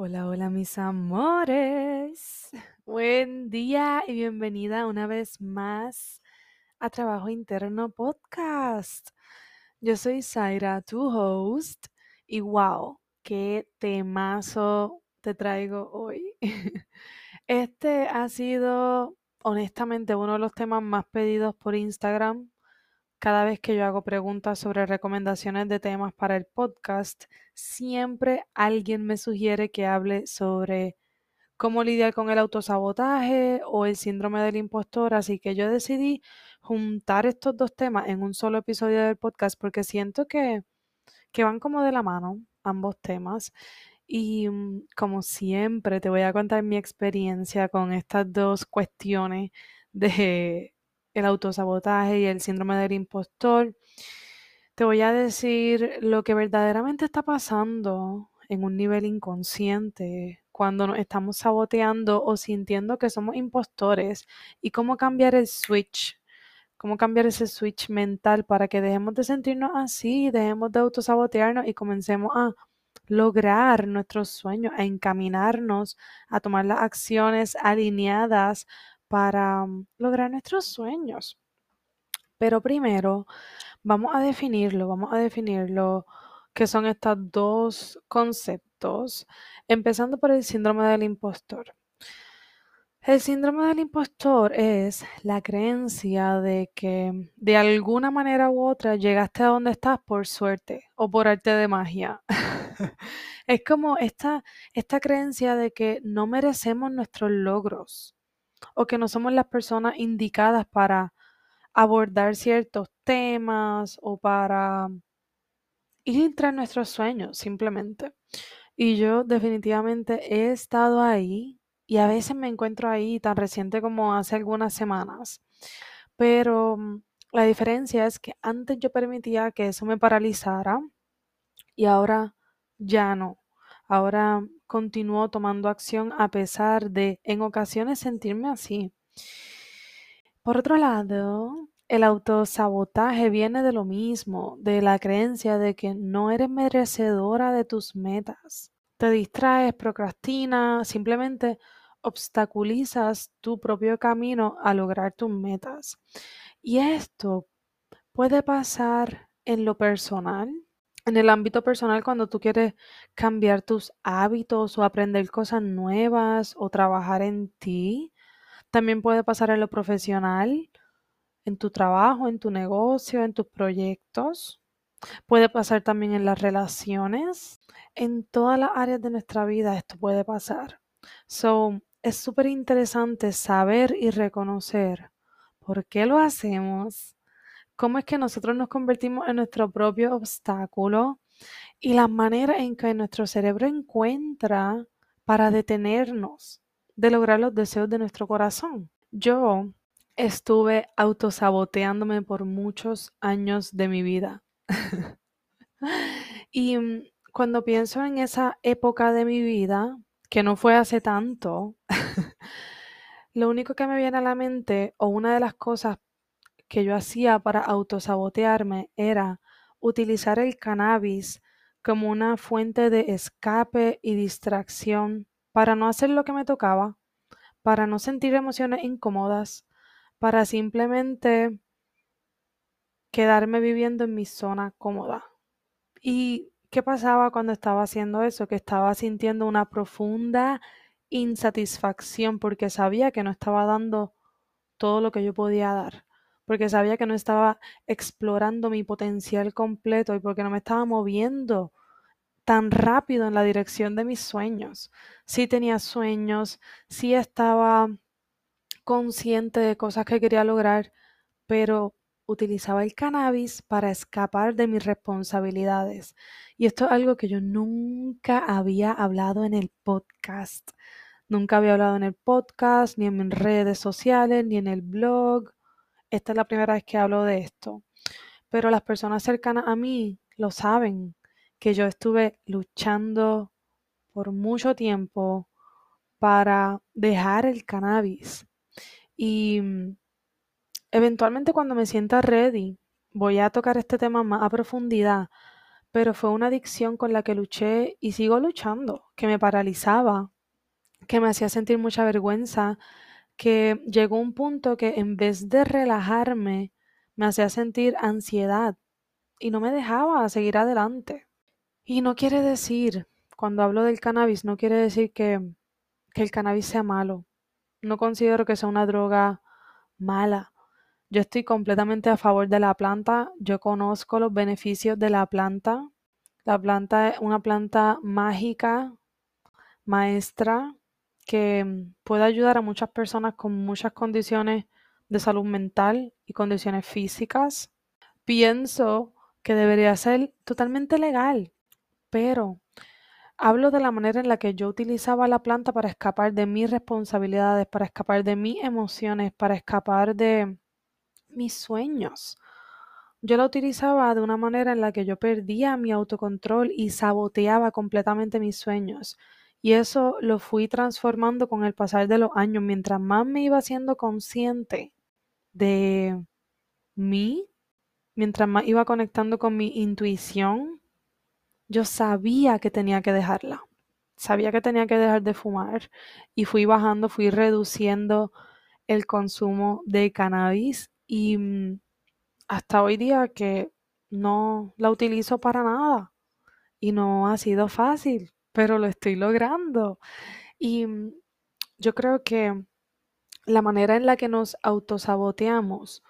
Hola, hola mis amores. Buen día y bienvenida una vez más a Trabajo Interno Podcast. Yo soy Zaira, tu host, y wow, qué temazo te traigo hoy. Este ha sido honestamente uno de los temas más pedidos por Instagram cada vez que yo hago preguntas sobre recomendaciones de temas para el podcast, siempre alguien me sugiere que hable sobre cómo lidiar con el autosabotaje o el síndrome del impostor, así que yo decidí juntar estos dos temas en un solo episodio del podcast porque siento que, que van como de la mano ambos temas. Y mm, como siempre te voy a contar mi experiencia con estas dos cuestiones de el autosabotaje y el síndrome del impostor, te voy a decir lo que verdaderamente está pasando en un nivel inconsciente cuando nos estamos saboteando o sintiendo que somos impostores y cómo cambiar el switch, cómo cambiar ese switch mental para que dejemos de sentirnos así, dejemos de autosabotearnos y comencemos a lograr nuestros sueños, a encaminarnos a tomar las acciones alineadas para mm, lograr nuestros sueños. Pero primero vamos a definirlo, vamos a definirlo que son estos dos conceptos, empezando por el síndrome del impostor. El síndrome del impostor es la creencia de que de alguna manera u otra llegaste a donde estás por suerte o por arte de magia. es como esta, esta creencia de que no merecemos nuestros logros, o que no somos las personas indicadas para abordar ciertos temas o para ir tras nuestros sueños simplemente. Y yo definitivamente he estado ahí y a veces me encuentro ahí tan reciente como hace algunas semanas. Pero mm, la diferencia es que antes yo permitía que eso me paralizara y ahora ya no. Ahora continúo tomando acción a pesar de en ocasiones sentirme así. Por otro lado, el autosabotaje viene de lo mismo, de la creencia de que no eres merecedora de tus metas. Te distraes, procrastinas, simplemente obstaculizas tu propio camino a lograr tus metas. Y esto puede pasar en lo personal en el ámbito personal, cuando tú quieres cambiar tus hábitos o aprender cosas nuevas o trabajar en ti, también puede pasar en lo profesional, en tu trabajo, en tu negocio, en tus proyectos. Puede pasar también en las relaciones. En todas las áreas de nuestra vida esto puede pasar. So, es súper interesante saber y reconocer por qué lo hacemos, cómo es que nosotros nos convertimos en nuestro propio obstáculo y la manera en que nuestro cerebro encuentra para detenernos de lograr los deseos de nuestro corazón. Yo estuve autosaboteándome por muchos años de mi vida. y mm, cuando pienso en esa época de mi vida, que no fue hace tanto, lo único que me viene a la mente o una de las cosas que yo hacía para autosabotearme era utilizar el cannabis como una fuente de escape y distracción para no hacer lo que me tocaba, para no sentir emociones incómodas, para simplemente quedarme viviendo en mi zona cómoda. ¿Y qué pasaba cuando estaba haciendo eso? Que estaba sintiendo una profunda insatisfacción porque sabía que no estaba dando todo lo que yo podía dar, porque sabía que no estaba explorando mi potencial completo y porque no me estaba moviendo tan rápido en la dirección de mis sueños. Sí tenía sueños, sí estaba consciente de cosas que quería lograr, pero utilizaba el cannabis para escapar de mis responsabilidades. Y esto es algo que yo nunca había hablado en el podcast. Nunca había hablado en el podcast, ni en mis redes sociales, ni en el blog. Esta es la primera vez que hablo de esto. Pero las personas cercanas a mí lo saben, que yo estuve luchando por mucho tiempo para dejar el cannabis. Y mm, eventualmente cuando me sienta ready, voy a tocar este tema más a profundidad, pero fue una adicción con la que luché y sigo luchando, que me paralizaba, que me hacía sentir mucha vergüenza, que llegó un punto que en vez de relajarme, me hacía sentir ansiedad y no me dejaba seguir adelante. Y no quiere decir, cuando hablo del cannabis, no quiere decir que, que el cannabis sea malo. No considero que sea una droga mala. Yo estoy completamente a favor de la planta. Yo conozco los beneficios de la planta. La planta es una planta mágica, maestra, que puede ayudar a muchas personas con muchas condiciones de salud mental y condiciones físicas. Pienso que debería ser totalmente legal, pero hablo de la manera en la que yo utilizaba la planta para escapar de mis responsabilidades, para escapar de mis emociones, para escapar de mis sueños. Yo la utilizaba de una manera en la que yo perdía mi autocontrol y saboteaba completamente mis sueños. Y eso lo fui transformando con el pasar de los años. Mientras más me iba siendo consciente de mí, mientras más iba conectando con mi intuición, yo sabía que tenía que dejarla. Sabía que tenía que dejar de fumar y fui bajando, fui reduciendo el consumo de cannabis y mm, hasta hoy día que no la utilizo para nada y no ha sido fácil, pero lo estoy logrando. Y mm, yo creo que la manera en la que nos autosaboteamos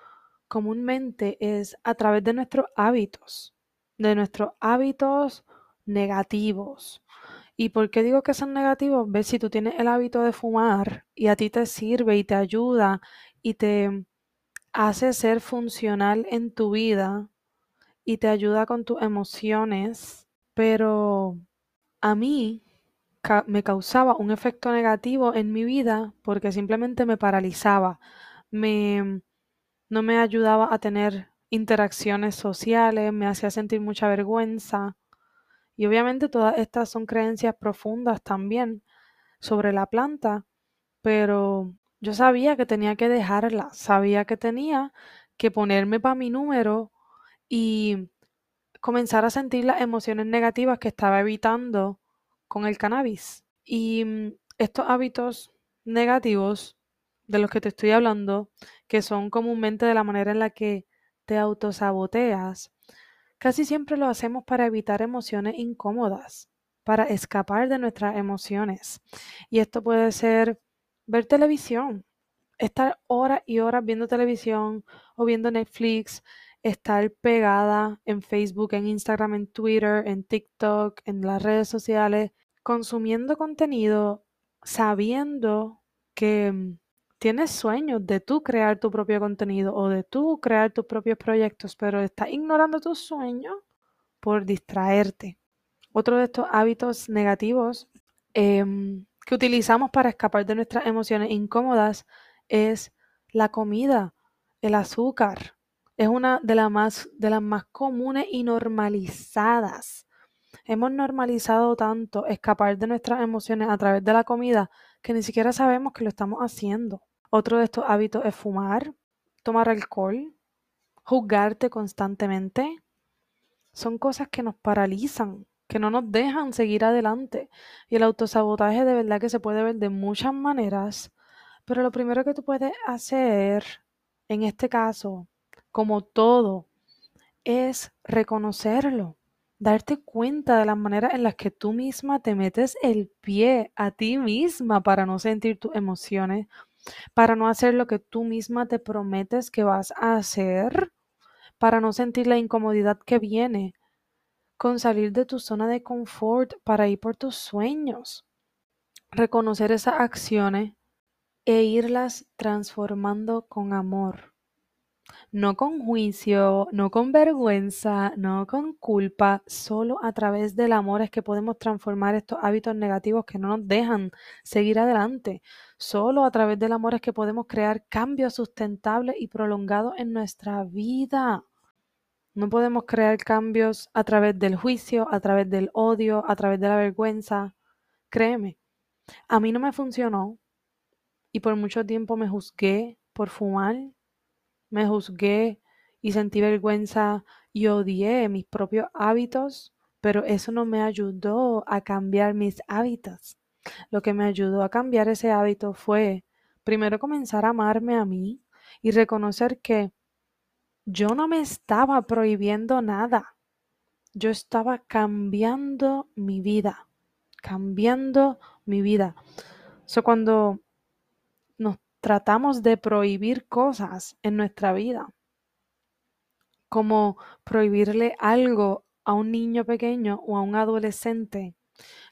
comúnmente es a través de nuestros hábitos, de nuestros hábitos negativos. ¿Y por qué digo que son negativos? Ves, si tú tienes el hábito de fumar y a ti te sirve y te ayuda y te hace ser funcional en tu vida y te ayuda con tus emociones, pero a mí me causaba un efecto negativo en mi vida porque simplemente me paralizaba, me, no me ayudaba a tener interacciones sociales, me hacía sentir mucha vergüenza. Y obviamente todas estas son creencias profundas también sobre la planta, pero yo sabía que tenía que dejarla, sabía que tenía que ponerme para mi número y comenzar a sentir las emociones negativas que estaba evitando con el cannabis. Y mm, estos hábitos negativos de los que te estoy hablando, que son comúnmente de la manera en la que te autosaboteas, casi siempre lo hacemos para evitar emociones incómodas, para escapar de nuestras emociones. Y esto puede ser ver televisión, estar horas y horas viendo televisión o viendo Netflix, estar pegada en Facebook, en Instagram, en Twitter, en TikTok, en las redes sociales, consumiendo contenido sabiendo que mm, tienes sueños de tú crear tu propio contenido o de tú crear tus propios proyectos, pero estás ignorando tus sueños por distraerte. Otro de estos hábitos negativos em, que utilizamos para escapar de nuestras emociones incómodas es la comida, el azúcar. Es una de, las más, de las más comunes y normalizadas. Hemos normalizado tanto escapar de nuestras emociones a través de la comida que ni siquiera sabemos que lo estamos haciendo. Otro de estos hábitos es fumar, tomar alcohol, juzgarte constantemente. Son cosas que nos paralizan, que no nos dejan seguir adelante. Y el autosabotaje de verdad que se puede ver de muchas maneras, pero lo primero que tú puedes hacer en este caso, como todo, es reconocerlo, darte cuenta de las maneras en las que tú misma te metes el pie a ti misma para no sentir tus emociones, para no hacer lo que tú misma te prometes que vas a hacer, para no sentir la incomodidad que viene con salir de tu zona de confort para ir por tus sueños. Reconocer esas acciones e irlas transformando con amor. No con juicio, no con vergüenza, no con culpa, solo a través del amor es que podemos transformar estos hábitos negativos que no nos dejan seguir adelante. Solo a través del amor es que podemos crear cambios sustentables y prolongados en nuestra vida. No podemos crear cambios a través del juicio, a través del odio, a través de la vergüenza. Créeme, a mí no me funcionó y por mucho tiempo me juzgué por fumar, me juzgué y sentí vergüenza y odié mis propios hábitos, pero eso no me ayudó a cambiar mis hábitos. Lo que me ayudó a cambiar ese hábito fue primero comenzar a amarme a mí y reconocer que yo no me estaba prohibiendo nada. Yo estaba cambiando mi vida, cambiando mi vida. So, cuando tratamos de prohibir cosas en nuestra vida, como prohibirle algo a un niño pequeño o a un adolescente,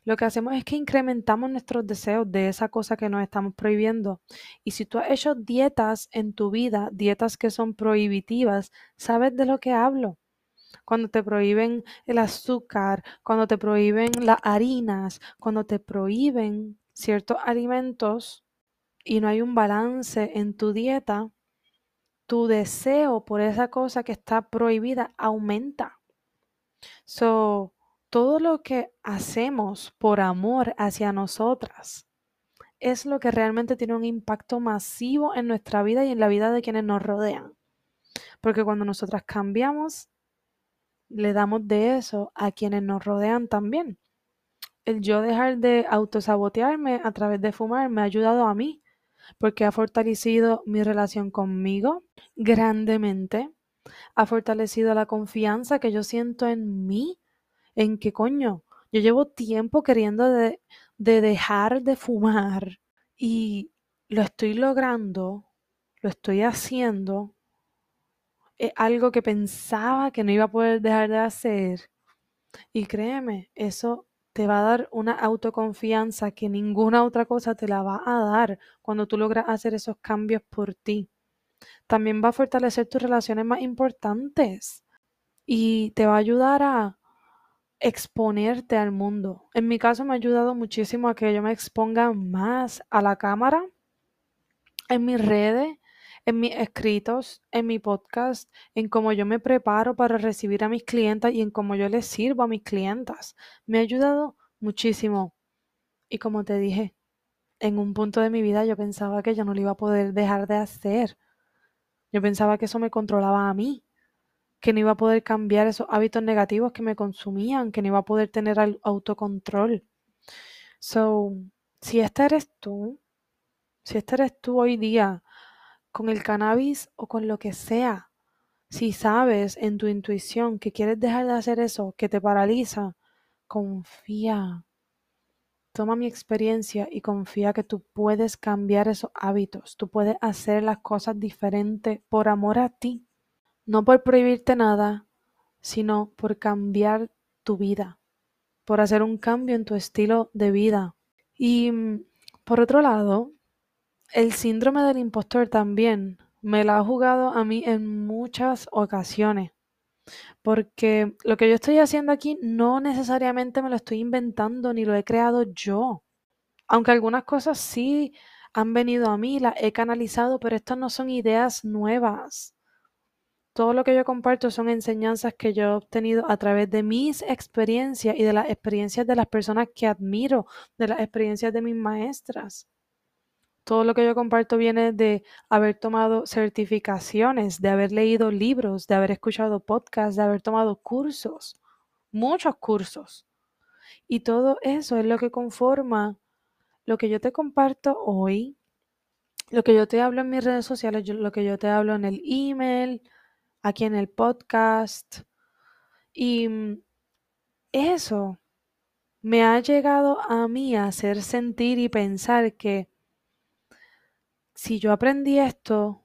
lo que hacemos es que incrementamos nuestros deseos de esa cosa que nos estamos prohibiendo. Y si tú has hecho dietas en tu vida, dietas que son prohibitivas, sabes de lo que hablo. Cuando te prohíben el azúcar, cuando te prohíben las harinas, cuando te prohíben ciertos alimentos y no hay un balance en tu dieta, tu deseo por esa cosa que está prohibida aumenta. So, todo lo que hacemos por amor hacia nosotras es lo que realmente tiene un impacto masivo en nuestra vida y en la vida de quienes nos rodean. Porque cuando nosotras cambiamos, le damos de eso a quienes nos rodean también. El yo dejar de autosabotearme a través de fumar me ha ayudado a mí, porque ha fortalecido mi relación conmigo grandemente, ha fortalecido la confianza que yo siento en mí en que coño, yo llevo tiempo queriendo de, dejar de fumar y lo estoy logrando, lo estoy haciendo, es algo que pensaba que no iba a poder dejar de hacer. Y créeme, eso te va a dar una autoconfianza que ninguna otra cosa te la va a dar cuando tú logras hacer esos cambios por ti. También va a fortalecer tus relaciones más importantes y te va a ayudar a, exponerte al mundo. En mi caso me ha ayudado muchísimo a que yo me exponga más a la cámara, en mis redes, en mis escritos, en mi podcast, en cómo yo me preparo para recibir a mis clientas y en cómo yo les sirvo a mis clientas. Me ha ayudado muchísimo. Y como te dije, en un punto de mi vida yo pensaba que yo no lo iba a poder dejar de hacer. Yo pensaba que eso me controlaba a mí que no iba a poder cambiar esos hábitos negativos que me consumían, que no iba a poder tener autocontrol. So, si este eres tú, si este eres tú hoy día, con el cannabis o con lo que sea, si sabes en tu intuición que quieres dejar de hacer eso, que te paraliza, confía. Toma mi experiencia y confía que tú puedes cambiar esos hábitos, tú puedes hacer las cosas diferentes por amor a ti no por prohibirte nada, sino por cambiar tu vida, por hacer un cambio en tu estilo de vida. Y mm, Por otro lado, el síndrome del impostor también me la ha jugado a mí en muchas ocasiones. Porque lo que yo estoy haciendo aquí no necesariamente me lo estoy inventando ni lo he creado yo. Aunque algunas cosas sí han venido a mí, las he canalizado, pero estas no son ideas nuevas. Todo lo que yo comparto son enseñanzas que yo he obtenido a través de mis experiencias y de las experiencias de las personas que admiro, de las experiencias de mis maestras. Todo lo que yo comparto viene de haber tomado certificaciones, de haber leído libros, de haber escuchado podcasts, de haber tomado cursos, muchos cursos. Y todo eso es lo que conforma lo que yo te comparto hoy, lo que yo te hablo en mis redes sociales, lo que yo te hablo en el email, aquí en el podcast. Y mm, eso me ha llegado a mí a hacer sentir y pensar que si yo aprendí esto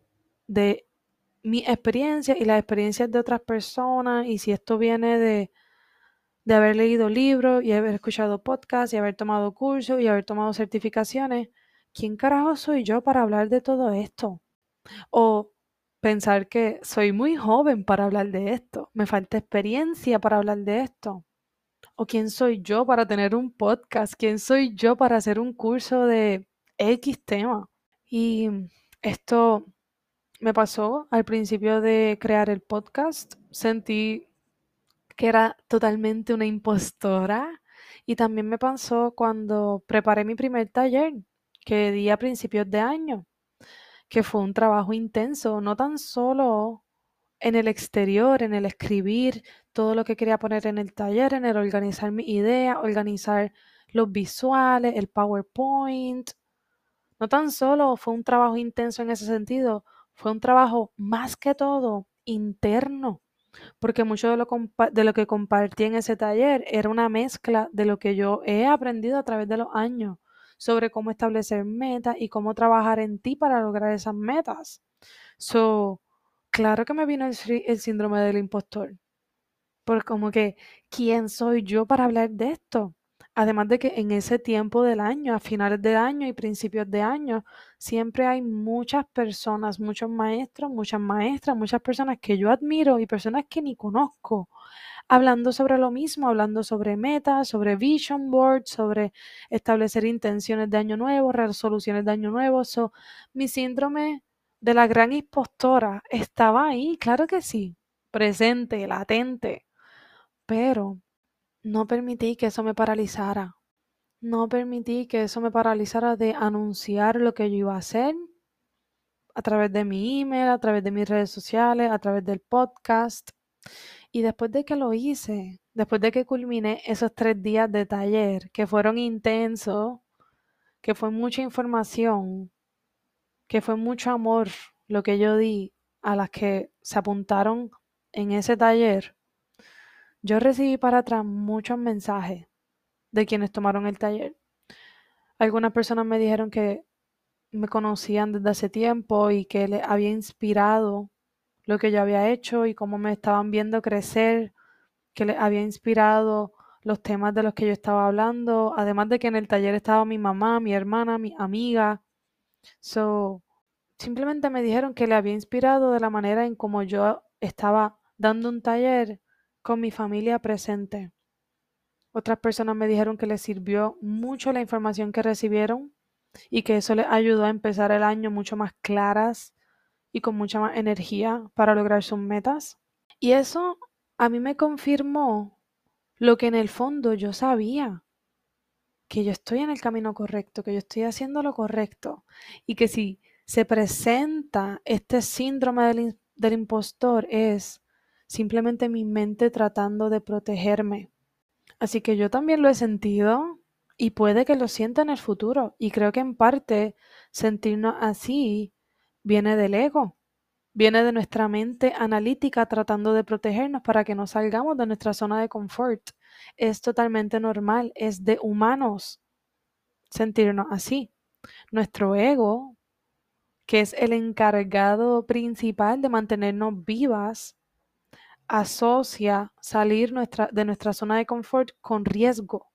de mi experiencia y las experiencias de otras personas, y si esto viene de, de haber leído libros y haber escuchado podcasts y haber tomado cursos y haber tomado certificaciones, ¿quién carajo soy yo para hablar de todo esto? O pensar que soy muy joven para hablar de esto, me falta experiencia para hablar de esto. ¿O quién soy yo para tener un podcast? ¿Quién soy yo para hacer un curso de X tema? Y esto me pasó al principio de crear el podcast. Sentí que era totalmente una impostora. Y también me pasó cuando preparé mi primer taller, que di a principios de año que fue un trabajo intenso, no tan solo en el exterior, en el escribir todo lo que quería poner en el taller, en el organizar mi idea, organizar los visuales, el PowerPoint. No tan solo fue un trabajo intenso en ese sentido, fue un trabajo más que todo interno, porque mucho de lo, de lo que compartí en ese taller era una mezcla de lo que yo he aprendido a través de los años sobre cómo establecer metas y cómo trabajar en ti para lograr esas metas. So, claro que me vino el, síndrome del impostor. Porque como que, ¿quién soy yo para hablar de esto? Además de que en ese tiempo del año, a finales de año y principios de año, siempre hay muchas personas, muchos maestros, muchas maestras, muchas personas que yo admiro y personas que ni conozco, hablando sobre lo mismo, hablando sobre metas, sobre vision board, sobre establecer intenciones de año nuevo, resoluciones de año nuevo. So, mi síndrome de la gran impostora estaba ahí, claro que sí, presente, latente, pero no permití que eso me paralizara. No permití que eso me paralizara de anunciar lo que yo iba a hacer a través de mi email, a través de mis redes sociales, a través del podcast. Y después de que lo hice, después de que culminé esos tres días de taller, que fueron intensos, que fue mucha información, que fue mucho amor lo que yo di a las que se apuntaron en ese taller, yo recibí para atrás muchos mensajes de quienes tomaron el taller. Algunas personas me dijeron que me conocían desde hace tiempo y que les había inspirado lo que yo había hecho y cómo me estaban viendo crecer, que les había inspirado los temas de los que yo estaba hablando, además de que en el taller estaba mi mamá, mi hermana, mi amiga. So, simplemente me dijeron que le había inspirado de la manera en como yo estaba dando un taller con mi familia presente. Otras personas me dijeron que les sirvió mucho la información que recibieron y que eso les ayudó a empezar el año mucho más claras y con mucha más energía para lograr sus metas. Y eso a mí me confirmó lo que en el fondo yo sabía, que yo estoy en el camino correcto, que yo estoy haciendo lo correcto y que si se presenta este síndrome del, del impostor es simplemente mi mente tratando de protegerme. Así que yo también lo he sentido y puede que lo sienta en el futuro. Y creo que en parte sentirnos así viene del ego, viene de nuestra mente analítica tratando de protegernos para que no salgamos de nuestra zona de confort. Es totalmente normal, es de humanos sentirnos así. Nuestro ego, que es el encargado principal de mantenernos vivas, asocia salir nuestra, de nuestra zona de confort con riesgo.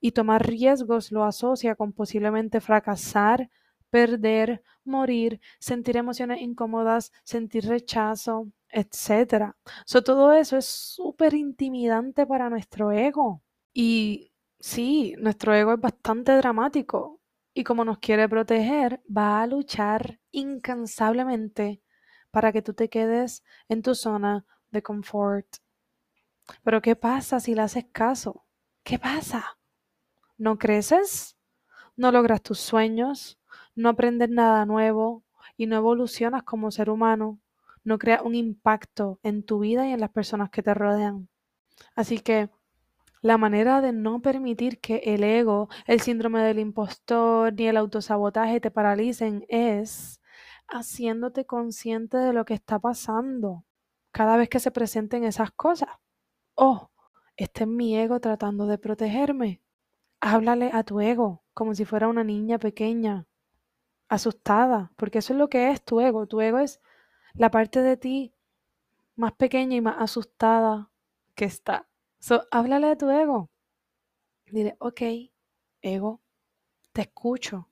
y tomar riesgos lo asocia con posiblemente fracasar, perder, morir, sentir emociones incómodas, sentir rechazo, etc. So, todo eso es súper intimidante para nuestro ego. Y sí, nuestro ego es bastante dramático y como nos quiere proteger, va a luchar incansablemente para que tú te quedes en tu zona de confort. Pero ¿qué pasa si le haces caso? ¿Qué pasa? ¿No creces? ¿No logras tus sueños? ¿No aprendes nada nuevo? ¿Y no evolucionas como ser humano? ¿No creas un impacto en tu vida y en las personas que te rodean? Así que la manera de no permitir que el ego, el síndrome del impostor ni el autosabotaje te paralicen es haciéndote consciente de lo que está pasando cada vez que se presenten esas cosas. Oh, este es mi ego tratando de protegerme. Háblale a tu ego como si fuera una niña pequeña, asustada, porque eso es lo que es tu ego. Tu ego es la parte de ti más pequeña y más asustada que está. So, háblale a tu ego. Dile, ok, ego, te escucho,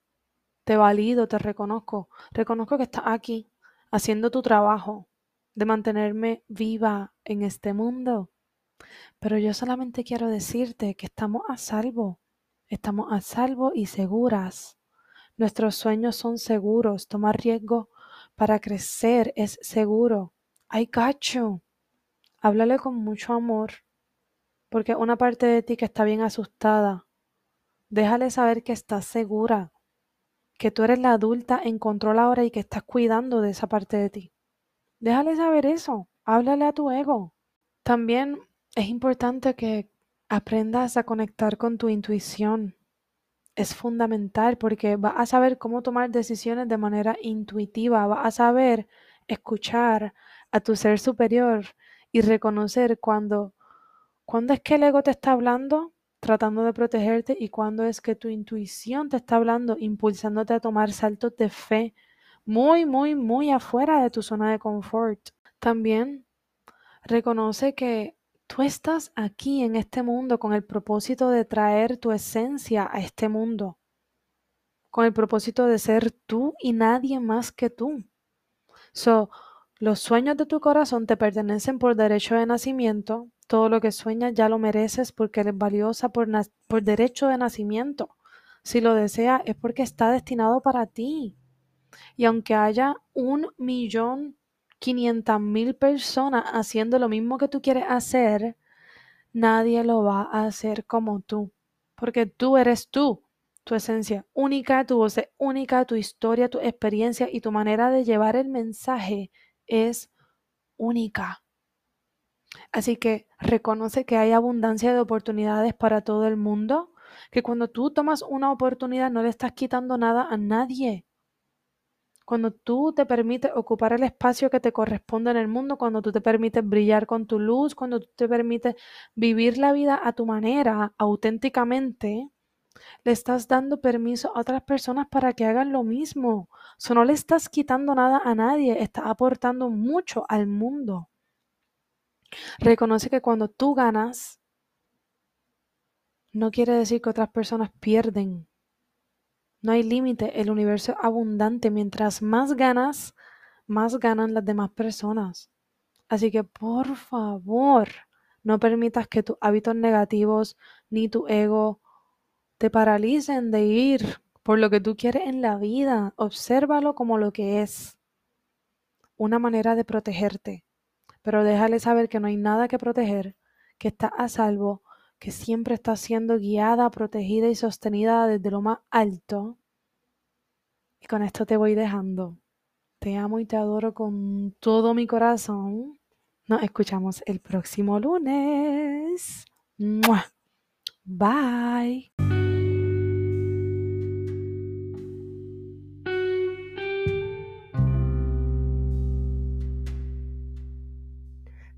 te valido, te reconozco. Reconozco que estás aquí haciendo tu trabajo de mantenerme viva en este mundo. Pero yo solamente quiero decirte que estamos a salvo. Estamos a salvo y seguras. Nuestros sueños son seguros. Tomar riesgo para crecer es seguro. Got you. Háblale con mucho amor porque una parte de ti que está bien asustada, déjale saber que estás segura, que tú eres la adulta en control ahora y que estás cuidando de esa parte de ti. Déjale saber eso, háblale a tu ego. También es importante que aprendas a conectar con tu intuición. Es fundamental porque vas a saber cómo tomar decisiones de manera intuitiva, vas a saber escuchar a tu ser superior y reconocer cuando ¿Cuándo es que el ego te está hablando tratando de protegerte y cuándo es que tu intuición te está hablando impulsándote a tomar saltos de fe muy, muy, muy afuera de tu zona de confort? También reconoce que tú estás aquí en este mundo con el propósito de traer tu esencia a este mundo, con el propósito de ser tú y nadie más que tú. So, los sueños de tu corazón te pertenecen por derecho de nacimiento, todo lo que sueñas ya lo mereces porque eres valiosa por, por derecho de nacimiento. Si lo deseas es porque está destinado para ti. Y aunque haya un millón quinientas mil personas haciendo lo mismo que tú quieres hacer, nadie lo va a hacer como tú. Porque tú eres tú, tu esencia única, tu voz única, tu historia, tu experiencia y tu manera de llevar el mensaje es única. Así que reconoce que hay abundancia de oportunidades para todo el mundo, que cuando tú tomas una oportunidad no le estás quitando nada a nadie. Cuando tú te permites ocupar el espacio que te corresponde en el mundo, cuando tú te permites brillar con tu luz, cuando tú te permites vivir la vida a tu manera, auténticamente, le estás dando permiso a otras personas para que hagan lo mismo. So, no le estás quitando nada a nadie, estás aportando mucho al mundo. Reconoce que cuando tú ganas, no quiere decir que otras personas pierden. No hay límite, el universo es abundante. Mientras más ganas, más ganan las demás personas. Así que por favor, no permitas que tus hábitos negativos ni tu ego te paralicen de ir por lo que tú quieres en la vida. Obsérvalo como lo que es. Una manera de protegerte pero déjale saber que no hay nada que proteger, que está a salvo, que siempre está siendo guiada, protegida y sostenida desde lo más alto. Y con esto te voy dejando. Te amo y te adoro con todo mi corazón. Nos escuchamos el próximo lunes. Bye.